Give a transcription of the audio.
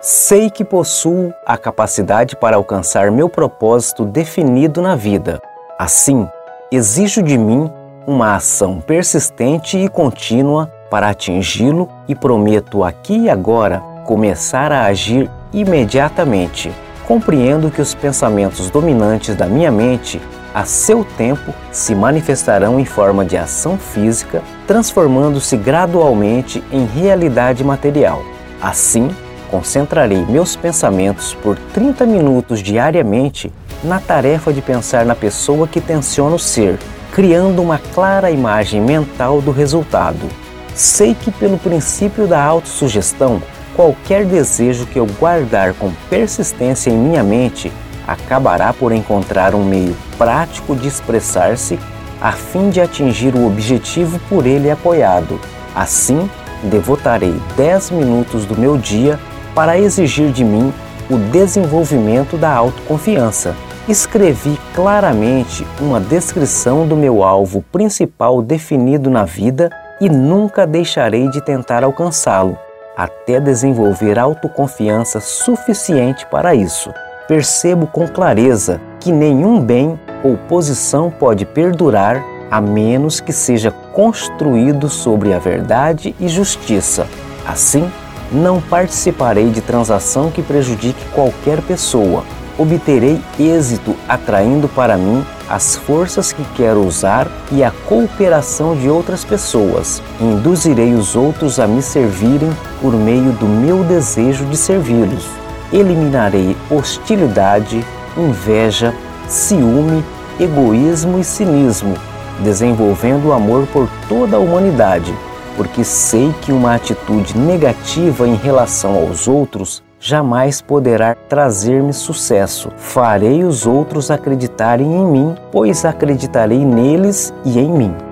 Sei que possuo a capacidade para alcançar meu propósito definido na vida. Assim, exijo de mim uma ação persistente e contínua para atingi-lo e prometo aqui e agora começar a agir imediatamente. Compreendo que os pensamentos dominantes da minha mente, a seu tempo, se manifestarão em forma de ação física, transformando-se gradualmente em realidade material. Assim, concentrarei meus pensamentos por 30 minutos diariamente na tarefa de pensar na pessoa que tenciono ser, criando uma clara imagem mental do resultado. Sei que, pelo princípio da autossugestão, qualquer desejo que eu guardar com persistência em minha mente acabará por encontrar um meio prático de expressar-se a fim de atingir o objetivo por ele apoiado. Assim, devotarei 10 minutos do meu dia para exigir de mim o desenvolvimento da autoconfiança. Escrevi claramente uma descrição do meu alvo principal definido na vida e nunca deixarei de tentar alcançá-lo, até desenvolver autoconfiança suficiente para isso. Percebo com clareza que nenhum bem ou posição pode perdurar a menos que seja construído sobre a verdade e justiça. Assim, não participarei de transação que prejudique qualquer pessoa. Obterei êxito atraindo para mim as forças que quero usar e a cooperação de outras pessoas. Induzirei os outros a me servirem por meio do meu desejo de servi-los. Eliminarei hostilidade, inveja, ciúme, egoísmo e cinismo, desenvolvendo o amor por toda a humanidade porque sei que uma atitude negativa em relação aos outros jamais poderá trazer-me sucesso. Farei os outros acreditarem em mim, pois acreditarei neles e em mim.